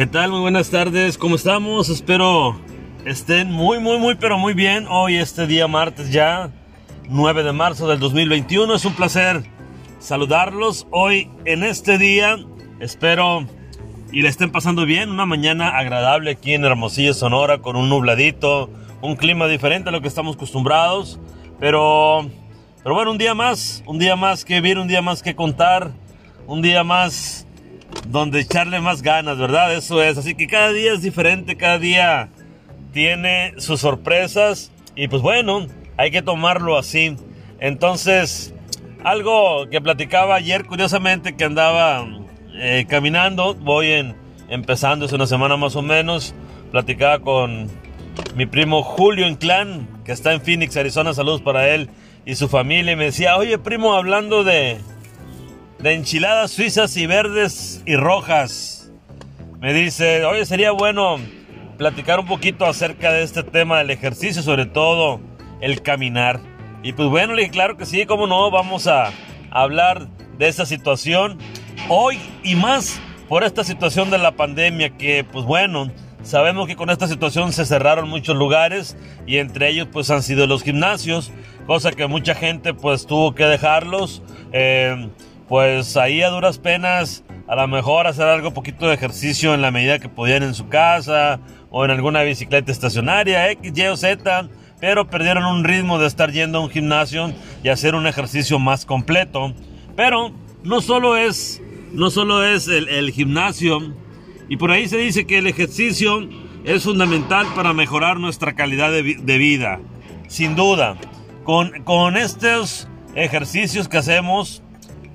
¿Qué tal? Muy buenas tardes, ¿cómo estamos? Espero estén muy, muy, muy, pero muy bien. Hoy, este día martes ya, 9 de marzo del 2021. Es un placer saludarlos hoy en este día. Espero y le estén pasando bien. Una mañana agradable aquí en Hermosillo, Sonora, con un nubladito, un clima diferente a lo que estamos acostumbrados. Pero, pero bueno, un día más, un día más que vivir, un día más que contar, un día más donde echarle más ganas, ¿verdad? Eso es. Así que cada día es diferente, cada día tiene sus sorpresas y pues bueno, hay que tomarlo así. Entonces, algo que platicaba ayer, curiosamente, que andaba eh, caminando, voy en, empezando, hace una semana más o menos, platicaba con mi primo Julio Inclán, que está en Phoenix, Arizona, saludos para él y su familia, y me decía, oye primo, hablando de, de enchiladas suizas y verdes y rojas. Me dice, oye, sería bueno platicar un poquito acerca de este tema del ejercicio, sobre todo el caminar. Y pues bueno, le dije, claro que sí, cómo no, vamos a hablar de esa situación hoy y más por esta situación de la pandemia que pues bueno, sabemos que con esta situación se cerraron muchos lugares y entre ellos pues han sido los gimnasios, cosa que mucha gente pues tuvo que dejarlos. Eh, pues ahí a duras penas, a lo mejor hacer algo poquito de ejercicio en la medida que podían en su casa o en alguna bicicleta estacionaria, X, Y o Z, pero perdieron un ritmo de estar yendo a un gimnasio y hacer un ejercicio más completo. Pero no solo es, no solo es el, gimnasio, y por ahí se dice que el ejercicio es fundamental para mejorar nuestra calidad de, de vida. Sin duda, con, con estos ejercicios que hacemos,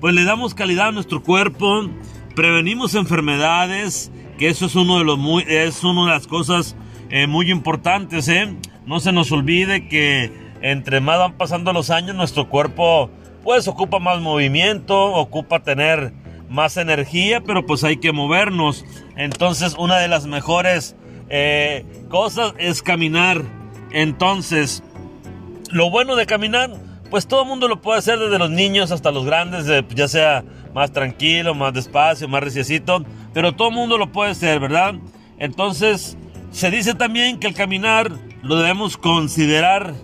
pues le damos calidad a nuestro cuerpo, prevenimos enfermedades, que eso es uno de los muy, es una de las cosas eh, muy importantes, ¿eh? No se nos olvide que entre más van pasando los años, nuestro cuerpo pues ocupa más movimiento, ocupa tener más energía, pero pues hay que movernos. Entonces una de las mejores eh, cosas es caminar. Entonces, lo bueno de caminar pues todo el mundo lo puede hacer, desde los niños hasta los grandes, ya sea más tranquilo, más despacio, más reciecito, pero todo el mundo lo puede hacer, ¿verdad? Entonces, se dice también que el caminar lo debemos considerar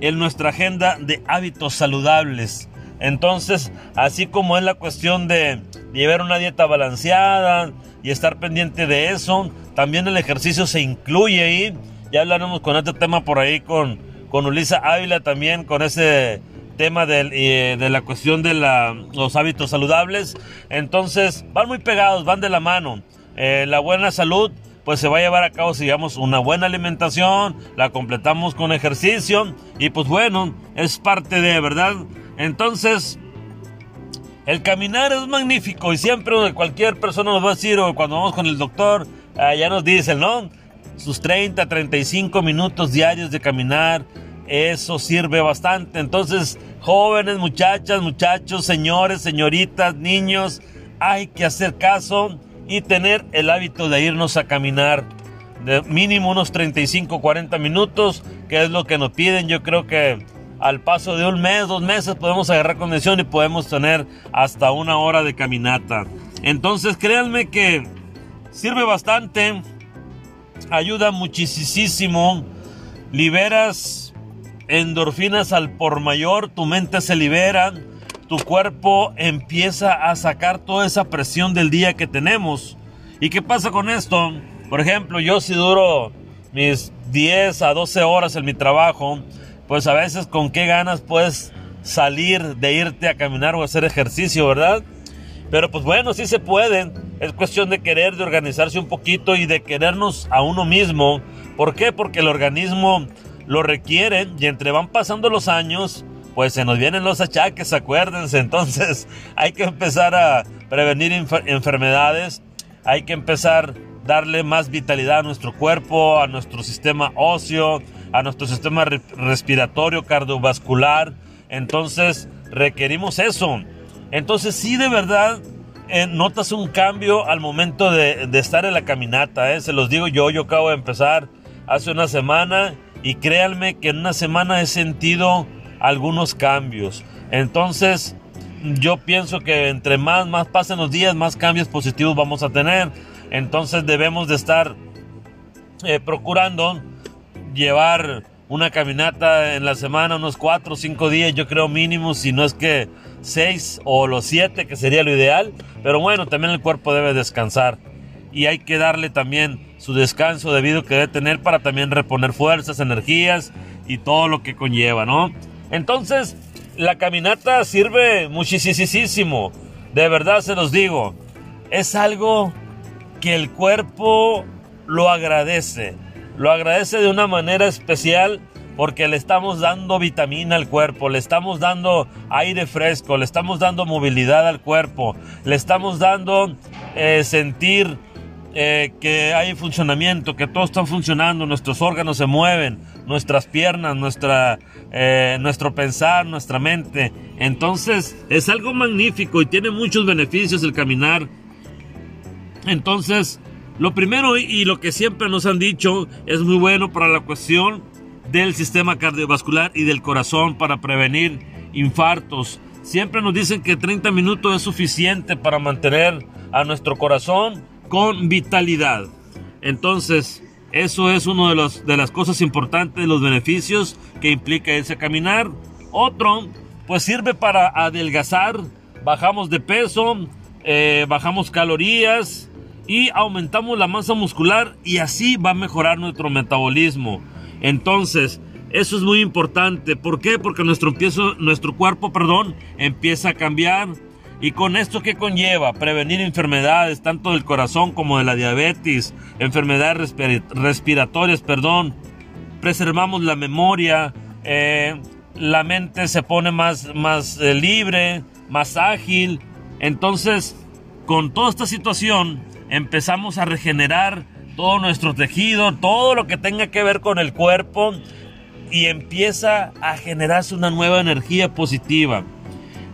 en nuestra agenda de hábitos saludables. Entonces, así como es la cuestión de llevar una dieta balanceada y estar pendiente de eso, también el ejercicio se incluye ahí. Ya hablaremos con este tema por ahí con, con Ulisa Ávila también, con ese tema de, de la cuestión de los hábitos saludables. Entonces, van muy pegados, van de la mano. Eh, la buena salud, pues se va a llevar a cabo si llevamos una buena alimentación, la completamos con ejercicio y pues bueno, es parte de, ¿verdad? Entonces, el caminar es magnífico y siempre cualquier persona nos va a decir, o cuando vamos con el doctor, eh, ya nos dicen, ¿no? Sus 30, 35 minutos diarios de caminar, eso sirve bastante. Entonces, jóvenes, muchachas, muchachos, señores, señoritas, niños, hay que hacer caso y tener el hábito de irnos a caminar de mínimo unos 35, 40 minutos, que es lo que nos piden. Yo creo que al paso de un mes, dos meses podemos agarrar condición y podemos tener hasta una hora de caminata. Entonces, créanme que sirve bastante ayuda muchísimo. Liberas endorfinas al por mayor, tu mente se libera, tu cuerpo empieza a sacar toda esa presión del día que tenemos. ¿Y qué pasa con esto? Por ejemplo, yo si duro mis 10 a 12 horas en mi trabajo, pues a veces con qué ganas puedes salir de irte a caminar o hacer ejercicio, ¿verdad? Pero pues bueno, sí se puede. Es cuestión de querer, de organizarse un poquito y de querernos a uno mismo. ¿Por qué? Porque el organismo lo requiere y entre van pasando los años, pues se nos vienen los achaques, acuérdense. Entonces hay que empezar a prevenir enfermedades, hay que empezar a darle más vitalidad a nuestro cuerpo, a nuestro sistema óseo, a nuestro sistema respiratorio, cardiovascular. Entonces requerimos eso. Entonces sí de verdad eh, notas un cambio al momento de, estar en la caminata. Eh. Se los digo yo, yo acabo de empezar hace una semana y créanme que en una semana he sentido algunos cambios. Entonces yo pienso que entre más, más pasen los días, más cambios positivos vamos a tener. Entonces debemos de estar eh, procurando llevar una caminata en la semana, unos 4 o 5 días, yo creo mínimo, si no es que 6 o los 7, que sería lo ideal. Pero bueno, también el cuerpo debe descansar y hay que darle también su descanso debido que debe tener para también reponer fuerzas, energías y todo lo que conlleva, ¿no? Entonces, la caminata sirve muchísimo, de verdad se los digo, es algo que el cuerpo lo agradece, lo agradece de una manera especial porque le estamos dando vitamina al cuerpo, le estamos dando aire fresco, le estamos dando movilidad al cuerpo, le estamos dando eh, sentir eh, que hay funcionamiento, que todo está funcionando, nuestros órganos se mueven, nuestras piernas, nuestra, eh, nuestro pensar, nuestra mente. Entonces es algo magnífico y tiene muchos beneficios el caminar. Entonces, lo primero y lo que siempre nos han dicho es muy bueno para la cuestión del sistema cardiovascular y del corazón para prevenir infartos. Siempre nos dicen que 30 minutos es suficiente para mantener a nuestro corazón con vitalidad. Entonces, eso es uno de, los, de las cosas importantes, los beneficios que implica ese caminar. Otro, pues sirve para adelgazar, bajamos de peso, eh, bajamos calorías y aumentamos la masa muscular y así va a mejorar nuestro metabolismo. Entonces, eso es muy importante. ¿Por qué? Porque nuestro, nuestro cuerpo, perdón, empieza a cambiar ¿Y con esto qué conlleva? Prevenir enfermedades tanto del corazón como de la diabetes, enfermedades respiratorias, perdón. Preservamos la memoria, eh, la mente se pone más, más eh, libre, más ágil. Entonces, con toda esta situación, empezamos a regenerar todo nuestro tejido, todo lo que tenga que ver con el cuerpo y empieza a generarse una nueva energía positiva.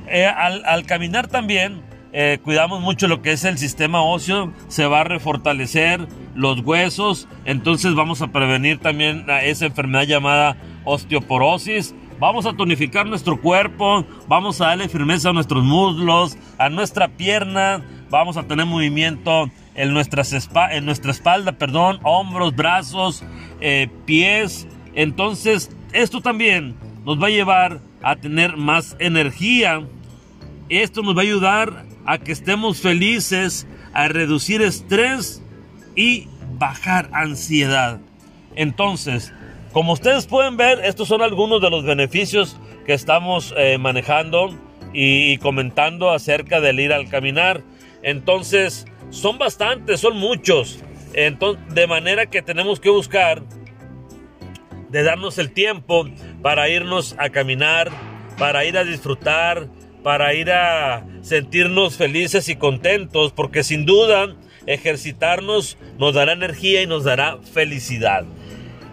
Eh, al, caminar también eh, cuidamos mucho lo que es el sistema óseo, se va a refortalecer los huesos, entonces vamos a prevenir también esa enfermedad llamada osteoporosis. Vamos a tonificar nuestro cuerpo, vamos a darle firmeza a nuestros muslos, a nuestra pierna, vamos a tener movimiento en, en nuestra espalda, perdón, hombros, brazos, eh, pies. Entonces, esto también nos va a llevar a tener más energía esto nos va a ayudar a que estemos felices, a reducir estrés y bajar ansiedad. Entonces, como ustedes pueden ver, estos son algunos de los beneficios que estamos eh, manejando y, comentando acerca del ir al caminar. Entonces, son bastantes, son muchos. Entonces, de manera que tenemos que buscar de darnos el tiempo para irnos a caminar, para ir a disfrutar, para ir a sentirnos felices y contentos, porque sin duda ejercitarnos nos dará energía y nos dará felicidad.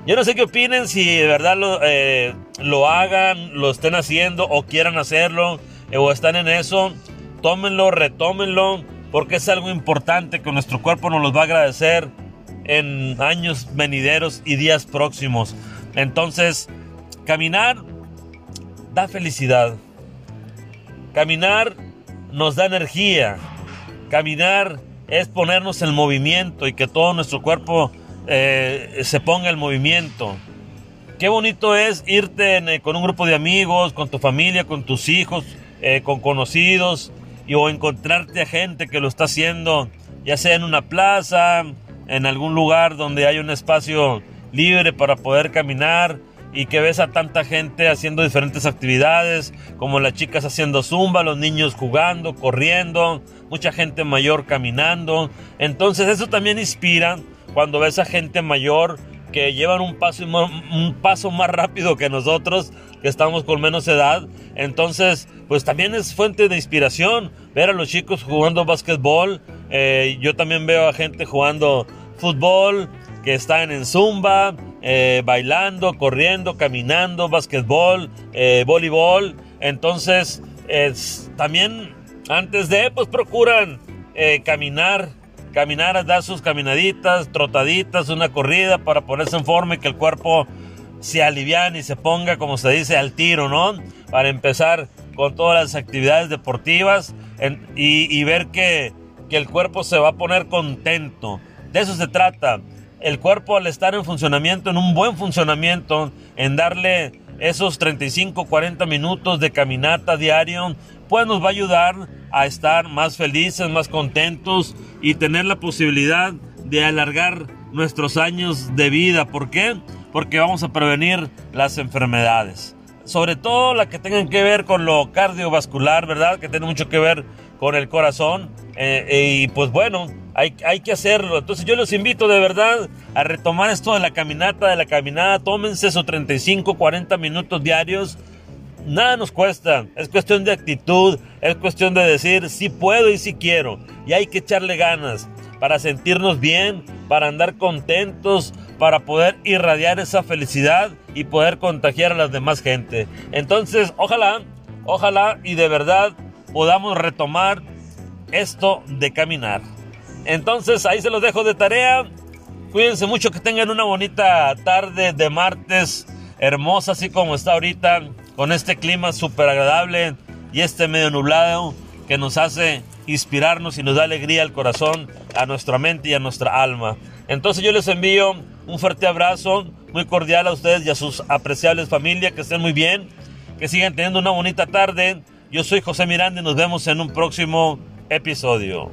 Yo no sé qué opinen, si de verdad lo, eh, lo hagan, lo estén haciendo o quieran hacerlo eh, o están en eso, tómenlo, retómenlo, porque es algo importante que nuestro cuerpo nos los va a agradecer en años venideros y días próximos. Entonces, caminar da felicidad. Caminar nos da energía. Caminar es ponernos en movimiento y que todo nuestro cuerpo eh, se ponga en movimiento. Qué bonito es irte eh, con un grupo de amigos, con tu familia, con tus hijos, eh, con conocidos, y, o encontrarte a gente que lo está haciendo, ya sea en una plaza, en algún lugar donde hay un espacio libre para poder caminar y que ves a tanta gente haciendo diferentes actividades, como las chicas haciendo zumba, los niños jugando, corriendo, mucha gente mayor caminando. Entonces eso también inspira cuando ves a gente mayor que llevan un paso, un paso más rápido que nosotros, que estamos con menos edad. Entonces, pues también es fuente de inspiración ver a los chicos jugando básquetbol. Eh, yo también veo a gente jugando fútbol, que están en zumba, eh, bailando, corriendo, caminando, basquetbol, eh, voleibol. Entonces, también antes de, pues procuran caminar, caminar, dar sus caminaditas, trotaditas, una corrida para ponerse en forma y que el cuerpo se aliviane y se ponga, como se dice, al tiro, ¿no? Para empezar con todas las actividades deportivas y, ver que, que el cuerpo se va a poner contento. De eso se trata. El cuerpo al estar en funcionamiento, en un buen funcionamiento, en darle esos 35, 40 minutos de caminata diario, pues nos va a ayudar a estar más felices, más contentos y tener la posibilidad de alargar nuestros años de vida. ¿Por qué? Porque vamos a prevenir las enfermedades. Sobre todo las que tengan que ver con lo cardiovascular, ¿verdad? Que tiene mucho que ver con el corazón. Eh, y pues bueno, hay, hay, que hacerlo. Entonces yo los invito de verdad a retomar esto de la caminata, de la caminada. Tómense esos 35, 40 minutos diarios Nada nos cuesta, es cuestión de actitud, es cuestión de decir si puedo y si quiero. Y hay que echarle ganas para sentirnos bien, para andar contentos, para poder irradiar esa felicidad y poder contagiar a las demás gente. Entonces, ojalá, ojalá y de verdad podamos retomar esto de caminar. Entonces, ahí se los dejo de tarea. Cuídense mucho, que tengan una bonita tarde de martes, hermosa así como está ahorita con este clima súper agradable y este medio nublado que nos hace inspirarnos y nos da alegría al corazón, a nuestra mente y a nuestra alma. Entonces yo les envío un fuerte abrazo muy cordial a ustedes y a sus apreciables familias, que estén muy bien, que sigan teniendo una bonita tarde. Yo soy José Miranda y nos vemos en un próximo episodio.